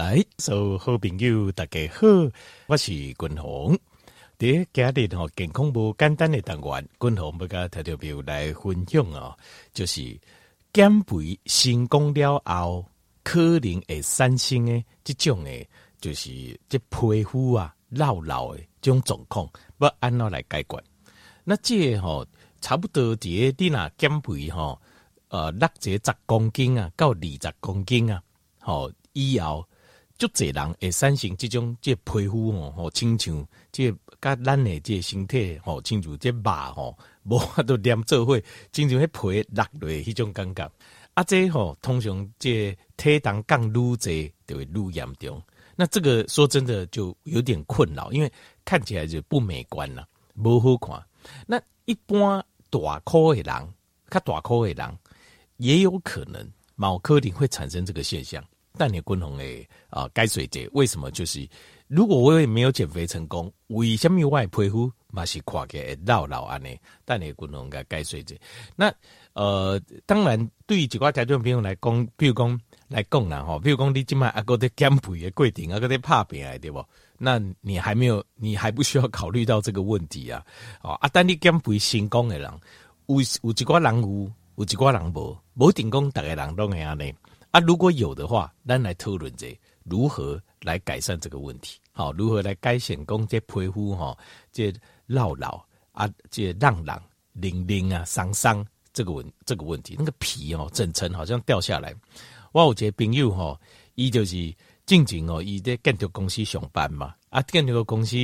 来，所有好朋友大家好，我是君鸿。第今日吼健康无简单的单元，君鸿要甲听众朋友来分享哦，就是减肥成功了后，可能会产生的这种诶，就是这皮肤啊老老的这种状况，要按怎来解决？那这吼差不多伫个你若减肥吼，呃，六这十公斤啊，到二十公斤啊，吼以后。足侪人会产生这种这皮肤吼，吼，亲像这甲咱的这身体 吼，亲像这肉吼，无法度黏做伙，亲像迄皮落落迄种感觉。啊，这吼通常这体重降愈侪就会愈严重。那这个说真的就有点困扰，因为看起来就不美观了，无好看。那一般大颗的人，较大颗的人也有可能，某可能会产生这个现象。但你均衡诶啊，该水节为什么？就是如果我也没有减肥成功，为什么我的皮肤嘛是看起来老老安呢？但你均衡该该水节，那呃，当然对于几挂听众朋友来讲，比如讲来讲啦吼，比如讲你今麦阿哥在减肥的过程，阿哥在拍病啊，对不？那你还没有，你还不需要考虑到这个问题啊。哦，啊，但你减肥成功的人，有有一挂人有，有一挂人无，无定讲大家人都会安尼。啊，如果有的话，咱来讨论者如何来改善这个问题。好，如何来改善讲这皮肤哈，这老老啊，这浪浪、零零啊、伤伤这个问这个问题，那个皮哦，整层好像掉下来。我有一个朋友哈，伊就是静静哦，伊在建筑公司上班嘛，啊，建筑公司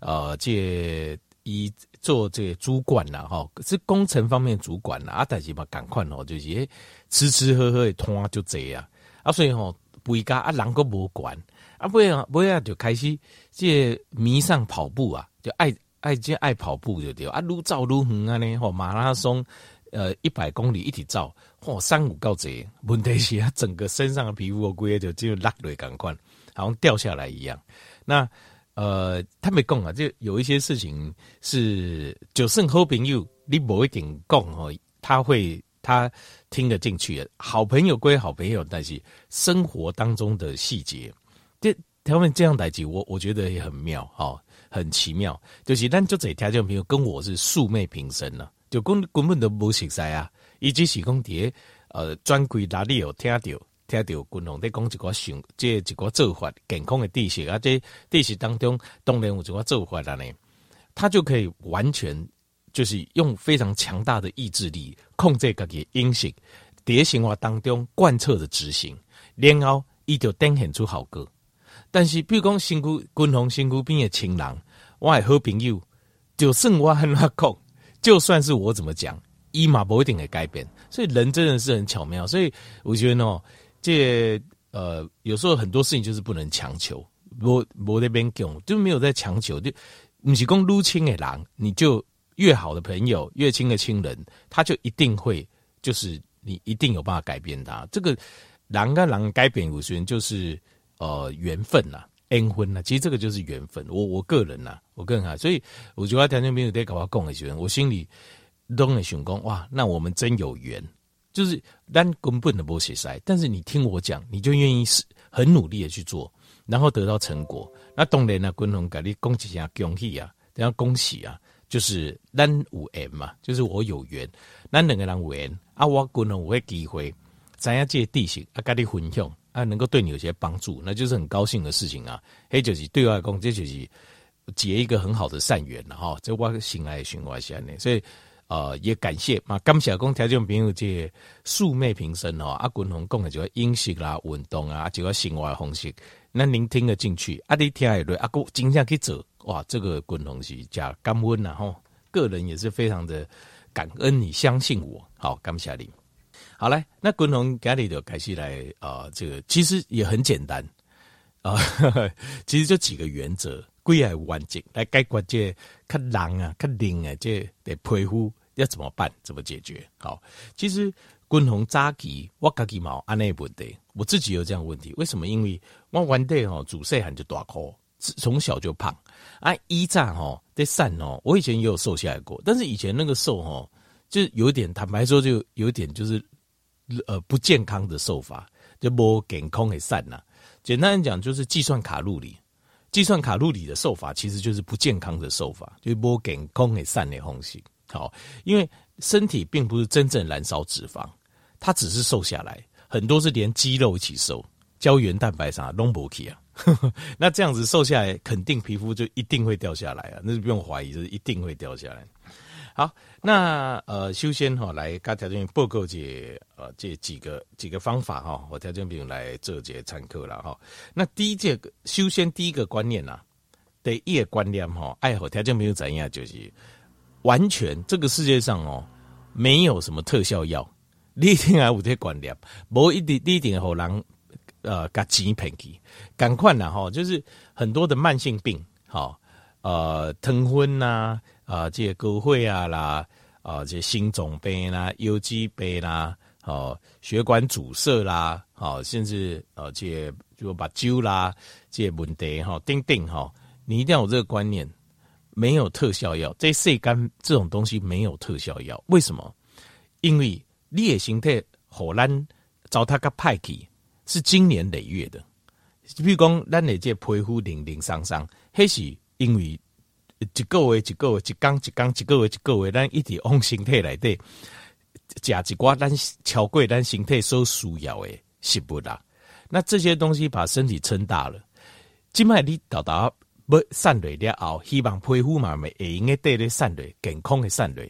呃，这伊做这个主管啦，吼，是工程方面主管啦，啊，但是嘛，赶快哦，就是。吃吃喝喝的拖就这样啊，所以吼，回家啊，人阁无管啊，不要不要就开始这迷上跑步啊，就爱爱这爱跑步就对啊，愈走愈远啊呢，吼马拉松，呃，一百公里一起走，嚯，三五告捷，问题是啊，整个身上的皮肤哦，规个就就落落赶快，好像掉下来一样。那呃，他没讲啊，就有一些事情是就算好朋友，你不一定讲哦，他会。他听得进去，好朋友归好朋友，但是生活当中的细节，这他们这样代志，我我觉得也很妙，哈，很奇妙。就是咱就这条件朋友跟我是素昧平生了，就根根本都不熟悉啊。以及是讲碟，呃，专柜哪里有听到听到军红在讲一个想，这一个做法健康的知识啊，这知识当中当然有一个做法了呢，他就可以完全。就是用非常强大的意志力控制自己饮食，在生活当中贯彻的执行，然后伊就展现出好歌。但是，比如讲身躯均衡身躯边的亲人，我的好朋友，就算我很拉控，就算是我怎么讲，伊嘛不一定会改变。所以人真的是很巧妙。所以我觉得呢，这呃，有时候很多事情就是不能强求。我我那边讲就没有在强求，就不是讲入侵的人，你就。越好的朋友，越亲的亲人，他就一定会，就是你一定有办法改变他。这个人跟人改变有些人就是呃缘分呐，恩婚呐。其实这个就是缘分。我我个人呐，我个人啊，所以我觉得条件没有得搞我共的缘，我心里都很想讲哇，那我们真有缘。就是咱根本的不写塞，但是你听我讲，你就愿意是很努力的去做，然后得到成果。那当然呢，共同给你恭喜啊，恭喜啊，等下恭喜啊。就是咱有缘嘛，就是我有缘，咱两个人有缘啊，我可能有个机会，知影这地形啊，跟你分享啊，能够对你有些帮助，那就是很高兴的事情啊。嘿，就是对外公，这就是结一个很好的善缘了哈。这我心爱循环下呢，所以呃也感谢嘛，感谢讲条件朋友这素昧平生哦，啊，滚红讲的就饮食啦、运动啊，就个生活方式，那您听得进去啊？你听下来啊，哥经常去做。哇，这个滚东西加感恩呐吼，个人也是非常的感恩你相信我，好，感谢你。好来，那滚龙家里的开始来啊、呃，这个其实也很简单啊、呃，其实就几个原则，归来完整来解决这看狼啊、看灵啊这的皮肤要怎么办？怎么解决？好，其实滚龙早期我自己毛安内问题，我自己有这样问题，为什么？因为我原底吼自细汉就大颗，从小就胖。啊，一战哦，在散哦，我以前也有瘦下来过，但是以前那个瘦哦，就有点坦白说，就有点就是呃不健康的瘦法，就无健康的散呐。简单讲就是计算卡路里，计算卡路里的瘦法其实就是不健康的瘦法，就是不健康的瘦的方式。好，因为身体并不是真正燃烧脂肪，它只是瘦下来，很多是连肌肉一起瘦，胶原蛋白啥都不起啊。那这样子瘦下来，肯定皮肤就一定会掉下来啊，那是不用怀疑，就是一定会掉下来。好，那呃，修仙哈，来跟条件报告这呃这几个几个方法哈，我条件兵来做节参考了哈。那第一件，首先第一个观念呐，第一个观念哈，爱好条件兵怎样，就是完全这个世界上哦，没有什么特效药，你一定要有这观念，无一定一定让人呃甲钱骗去，赶快呐哈，就是很多的慢性病，哈呃，疼昏呐。啊，这些高血啊啦，啊，这些心脏病啦、腰肌病啦，哦，血管阻塞啦，好，甚至呃，这些就把灸啦，这些问题哈，钉钉哈，你一定要有这个观念，没有特效药，这晒干这种东西没有特效药，为什么？因为你的身体荷兰糟蹋个派气是经年累月的，比如讲咱的这皮肤零零散散，那是因为。一个月一个月，一天一天，一个月一个月，咱一直往身体内底食一寡咱超过咱身体所需要的食物啦。那这些东西把身体撑大了，今麦你到达不散热了后，希望皮肤嘛会用个对的散热，健康的散热。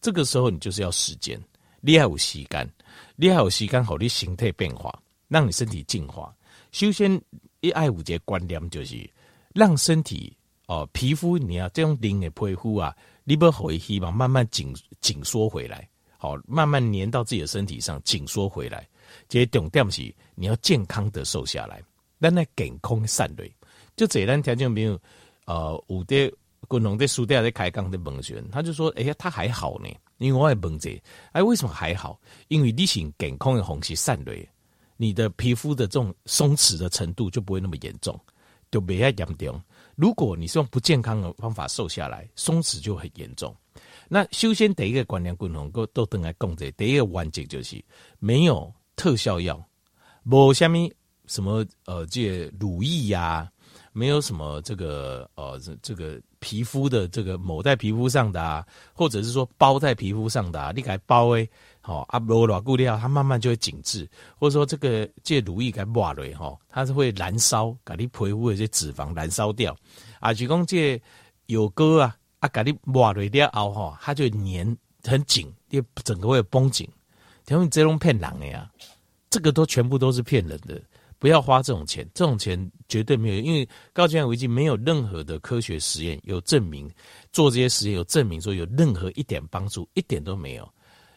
这个时候你就是要时间，你还有时间，你还有时间，好你身体变化，让你身体进化。首先，一爱五节观念就是让身体。哦，皮肤你要这种零的皮肤啊，你不回希望慢慢紧紧缩回来，好，慢慢粘到自己的身体上，紧缩回来。这重点是你要健康的瘦下来，但那健康散热，就这单条件没有。呃，有的共同的书店在开讲的问学，他就说，哎呀，他还好呢，因为我也问这，哎，为什么还好？因为你是健康的方式散热，你的皮肤的这种松弛的程度就不会那么严重，就没那么严重。如果你是用不健康的方法瘦下来，松弛就很严重。那首先第一个观念共同都都等来共这第一个环节就是没有特效药，没下面什么呃这乳液呀、啊，没有什么这个呃这这个皮肤的这个抹在皮肤上的啊，或者是说包在皮肤上的啊，你给它包诶。好啊，不牢固料，它慢慢就会紧致，或者说这个这乳液给抹了哈，它是会燃烧，把你皮肤的这脂肪燃烧掉啊。就讲这有哥啊啊，给你抹了掉后哈，它就粘很紧，你整个会绷紧。他们这种骗人的呀，这个都全部都是骗人的，不要花这种钱，这种钱绝对没有，因为到现在为止没有任何的科学实验有证明做这些实验有证明说有任何一点帮助，一点都没有。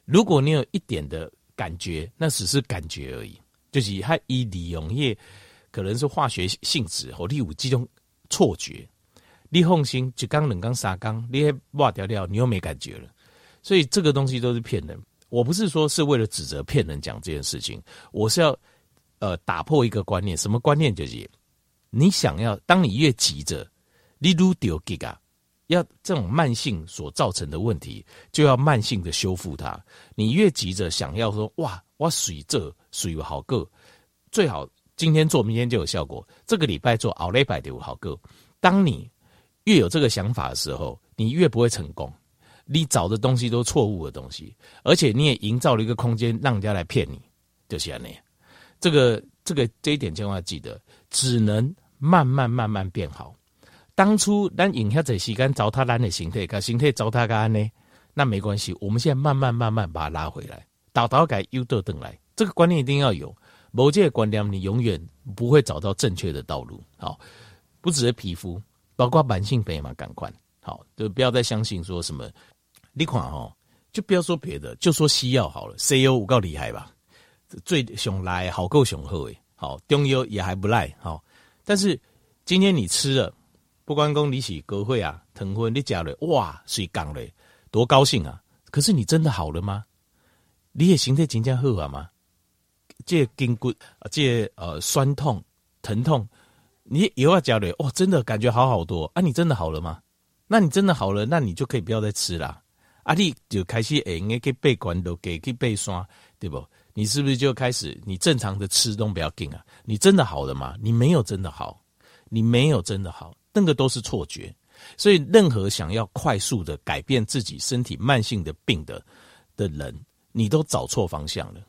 如果你有一点的感觉，那只是感觉而已，就是它以利用液可能是化学性质或你有这种错觉，你放心，一缸、两缸、三缸，你还挖掉掉，你又没感觉了，所以这个东西都是骗人。我不是说是为了指责骗人讲这件事情，我是要呃打破一个观念，什么观念？就是你想要，当你越急着，你愈丢给啊。要这种慢性所造成的问题，就要慢性的修复它。你越急着想要说哇，我水这水好个，最好今天做，明天就有效果。这个礼拜做，熬礼拜就有好个。当你越有这个想法的时候，你越不会成功。你找的东西都错误的东西，而且你也营造了一个空间让人家来骗你，就是这样。这个这个这一点千万要记得，只能慢慢慢慢变好。当初咱用遐济时间糟蹋咱的身体，甲身体糟蹋干呢，那没关系。我们现在慢慢慢慢把它拉回来，倒倒改又倒等来，这个观念一定要有。某这个观念，你永远不会找到正确的道路。好，不只是皮肤，包括慢性病嘛，赶快好，就不要再相信说什么。你看哦，就不要说别的，就说西药好了，西药有够厉害吧？最想来好够想喝诶，好中药也还不赖，好。但是今天你吃了。不管讲你是高血压，疼昏，你吃了哇，水降了，多高兴啊！可是你真的好了吗？你的身体真正好啊吗？这筋骨啊，这呃酸痛、疼痛，你以后要吃了哇，真的感觉好好多啊！你真的好了吗？那你真的好了，那你就可以不要再吃了啊！你就开始哎，应该去背关都给去背山，对不？你是不是就开始你正常的吃都不要紧啊？你真的好了吗？你没有真的好，你没有真的好，那个都是错觉。所以，任何想要快速的改变自己身体慢性的病的的人，你都找错方向了。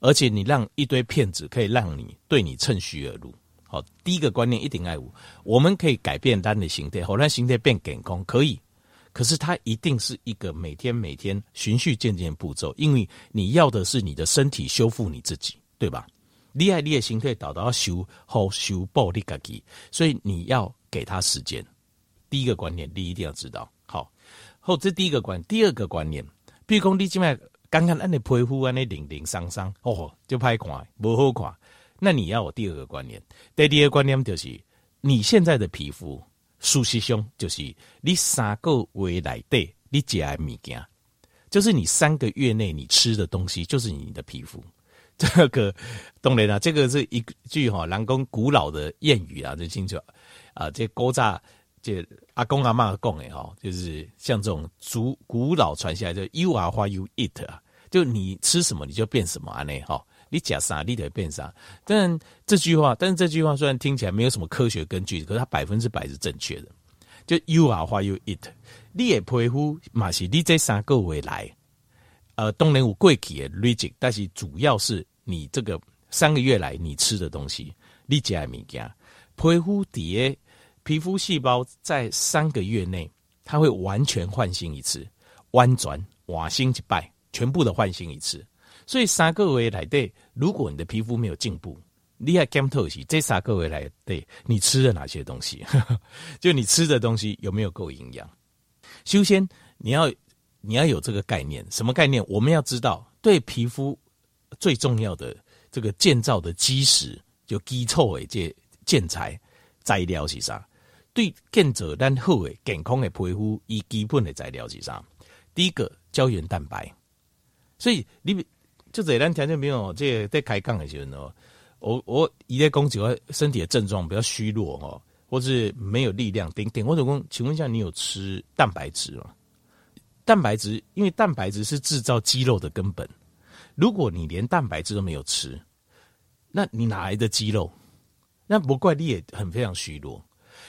而且，你让一堆骗子可以让你对你趁虚而入。好，第一个观念一定爱无，我们可以改变单的形态，后来形态变健康可以。可是，它一定是一个每天每天循序渐进的步骤，因为你要的是你的身体修复你自己，对吧？厉害厉害心态导到修好修补你自己，所以你要给他时间。第一个观念，你一定要知道。好，好，这第一个观，第二个观念，比如讲你今麦刚刚按你皮肤按你零零散散，哦，就拍看，不好看。那你要我第二个观念，第二个观念就是你现在的皮肤，事实上就是你三个月来的你吃的物件，就是你三个月内你吃的东西，就是你的皮肤。这个当然啦，这个是一句哈，南宫古老的谚语啊，就清楚啊，这古早。这阿公阿妈讲的哈，就是像这种古古老传下来，就 you are what you eat 啊，就你吃什么你就变什么啊，那哈，你吃啥你得变啥。但这句话，但是这句话虽然听起来没有什么科学根据，可是它百分之百是正确的。就 you are what you eat，你的皮肤嘛是你这三个月来，呃，当然有过去的累积，但是主要是你这个三个月来你吃的东西，你吃的物件，皮肤底下。皮肤细胞在三个月内，它会完全换新一次，弯转瓦星一拜，全部的换新一次。所以三个月来对，如果你的皮肤没有进步，你要检讨是这三个月来对你吃了哪些东西，就你吃的东西有没有够营养？首先你要你要有这个概念，什么概念？我们要知道，对皮肤最重要的这个建造的基石，就基础的这建材材料是啥？对建造咱好诶健康的皮肤，以基本的材料是啥？第一个胶原蛋白。所以你就这咱条件没有这个、在开杠的时候呢，我我一在讲几身体的症状比较虚弱哦，或是没有力量，顶顶或者讲，请问一下你有吃蛋白质吗？蛋白质，因为蛋白质是制造肌肉的根本。如果你连蛋白质都没有吃，那你哪来的肌肉？那不怪你也很非常虚弱。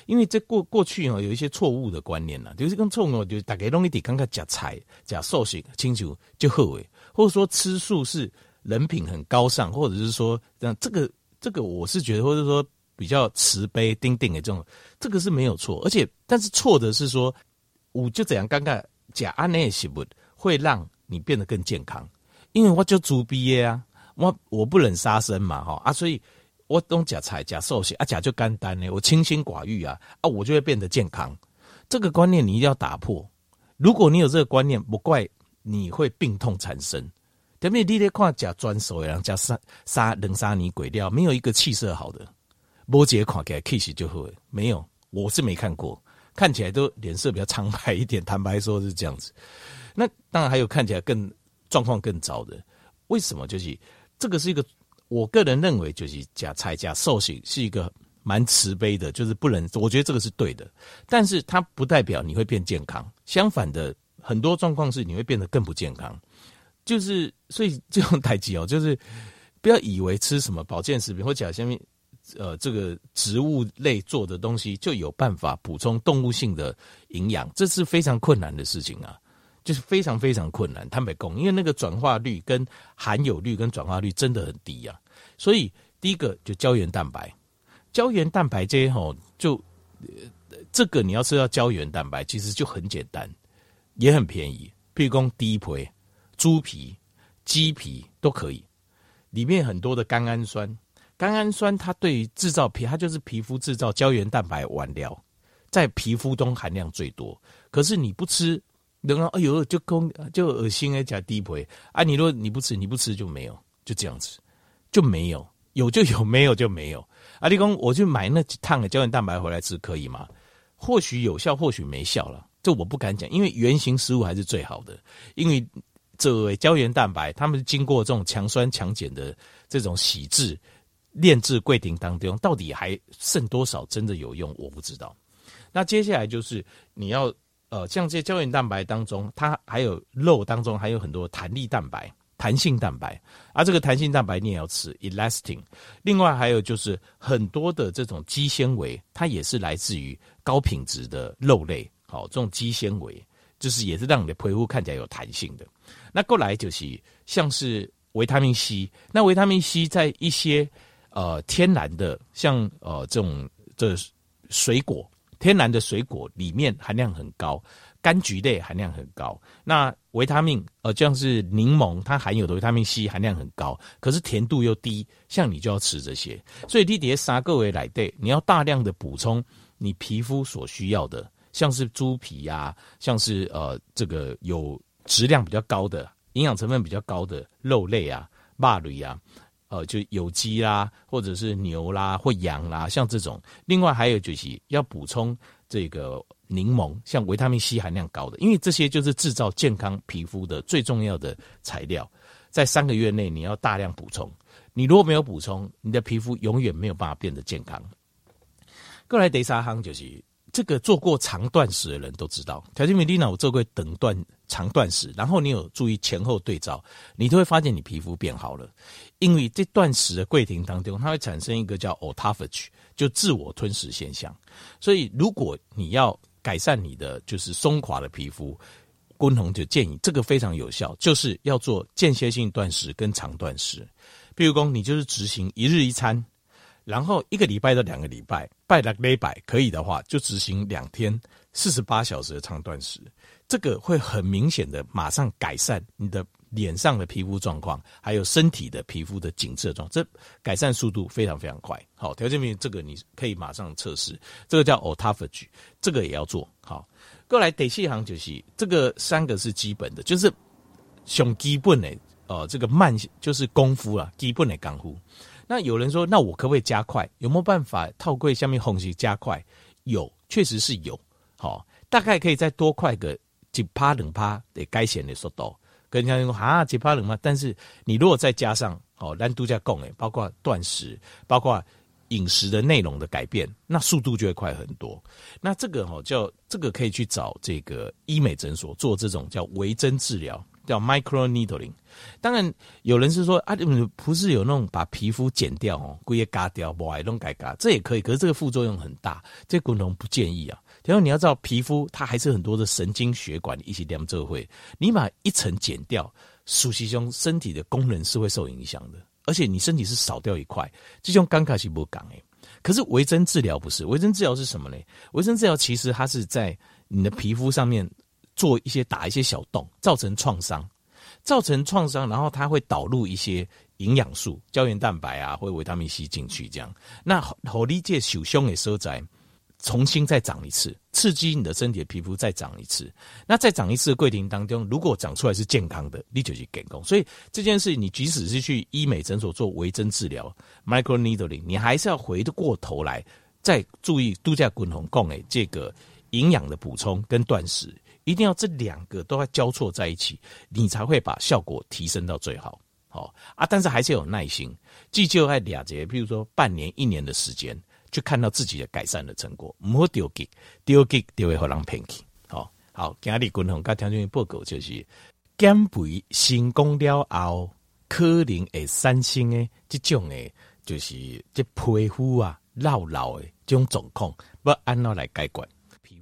因为这过过去哦有一些错误的观念呐，就是跟错误就是大家容易点刚刚讲菜讲素食清楚就好诶，或者说吃素是人品很高尚，或者是说这样这个这个我是觉得，或者说比较慈悲丁丁的这种，这个是没有错，而且但是错的是说，我就怎样尴尬讲安内食物会让你变得更健康，因为我就猪毕业啊，我我不忍杀生嘛哈啊，所以。我懂假菜假寿喜啊，假就肝单呢。我清心寡欲啊啊，我就会变得健康。这个观念你一定要打破。如果你有这个观念，不怪你会病痛缠身。对面你得看假专手，然后假杀杀人杀你鬼掉，没有一个气色好的。摩羯看起来气息就会没有，我是没看过，看起来都脸色比较苍白一点。坦白说是这样子。那当然还有看起来更状况更糟的。为什么？就是这个是一个。我个人认为，就是假菜假寿喜是一个蛮慈悲的，就是不能，我觉得这个是对的，但是它不代表你会变健康，相反的，很多状况是你会变得更不健康。就是所以这种代志哦，就是不要以为吃什么保健食品或假下面呃这个植物类做的东西就有办法补充动物性的营养，这是非常困难的事情啊。就是非常非常困难，坦白讲，因为那个转化率跟含有率跟转化率真的很低啊。所以第一个就胶原蛋白，胶原蛋白这些吼，就、呃、这个你要吃到胶原蛋白，其实就很简单，也很便宜。譬如讲低皮、猪皮、鸡皮都可以，里面很多的甘氨酸，甘氨酸它对于制造皮，它就是皮肤制造胶原蛋白原料，在皮肤中含量最多。可是你不吃。然后哎呦，就空就恶心哎，加低配啊！你若你不吃，你不吃就没有，就这样子就没有，有就有，没有就没有。啊，你讲我去买那几趟的胶原蛋白回来吃可以吗？或许有效，或许没效了，这我不敢讲，因为原型食物还是最好的。因为这位胶原蛋白，他们经过这种强酸强碱的这种洗制炼制过程当中，到底还剩多少真的有用，我不知道。那接下来就是你要。呃，像这些胶原蛋白当中，它还有肉当中还有很多弹力蛋白，弹性蛋白，而、啊、这个弹性蛋白你也要吃 elastin。另外还有就是很多的这种肌纤维，它也是来自于高品质的肉类。好，这种肌纤维就是也是让你的皮肤看起来有弹性的。那过来就是像是维他命 C，那维他命 C 在一些呃天然的像呃这种这水果，天然的水果里面含量很高。柑橘类含量很高，那维他命呃，像是柠檬，它含有的维他命 C 含量很高，可是甜度又低，像你就要吃这些。所以你叠三个维来对，你要大量的补充你皮肤所需要的，像是猪皮呀、像是呃这个有质量比较高的、营养成分比较高的肉类啊、肉类啊，呃就有机啦，或者是牛啦或羊啦，像这种。另外还有就是要补充这个。柠檬像维他命 C 含量高的，因为这些就是制造健康皮肤的最重要的材料，在三个月内你要大量补充。你如果没有补充，你的皮肤永远没有办法变得健康。过来第三行就是这个做过长断食的人都知道，条件美丽呢，我做过等断长断食，然后你有注意前后对照，你都会发现你皮肤变好了。因为这断食的过程当中，它会产生一个叫 autophagy，就自我吞噬现象。所以如果你要改善你的就是松垮的皮肤，钧红就建议这个非常有效，就是要做间歇性断食跟长断食。譬如说，你就是执行一日一餐，然后一个礼拜到两个礼拜，拜六礼拜可以的话，就执行两天四十八小时的长断食，这个会很明显的马上改善你的。脸上的皮肤状况，还有身体的皮肤的紧致状，这改善速度非常非常快。好，条件明这个你可以马上测试，这个叫 autophagy，这个也要做好。过来第四行就是这个三个是基本的，就是上基本的呃这个慢就是功夫啊，基本的功夫。那有人说，那我可不可以加快？有没有办法套柜下面红旗加快？有，确实是有。好，大概可以再多快个几趴两趴的改善的速度。跟人家说啊，几趴冷吗？但是你如果再加上哦，单独加供诶，包括断食，包括饮食的内容的改变，那速度就会快很多。那这个哦，叫这个可以去找这个医美诊所做这种叫微针治疗，叫 micro needling。当然有人是说啊，不是有那种把皮肤剪掉哦，故意嘎掉，不爱弄改嘎，这也可以。可是这个副作用很大，这个可不建议啊。然后你要知道，皮肤它还是很多的神经血管一起连着会，你把一层剪掉，属实中身体的功能是会受影响的，而且你身体是少掉一块，这种尴尬是不讲诶。可是微针治疗不是，微针治疗是什么呢？微针治疗其实它是在你的皮肤上面做一些打一些小洞，造成创伤，造成创伤，然后它会导入一些营养素、胶原蛋白啊，或维他命 C 进去，这样。那好理解受伤的所在。重新再长一次，刺激你的身体的皮肤再长一次。那再长一次的过程当中，如果长出来是健康的，你就去给工。所以这件事，你即使是去医美诊所做微针治疗 （micro needling），你还是要回过头来再注意度假滚红供诶这个营养的补充跟断食，一定要这两个都要交错在一起，你才会把效果提升到最好。好啊，但是还是要有耐心，既就爱俩节，譬如说半年、一年的时间。去看到自己的改善的成果，唔好丢给丢给丢会互人骗去。好好，今日共同甲听众报告就是减肥成功了后，可能会产生的这种的，就是这皮肤啊老老的这种状况，要安怎来解决？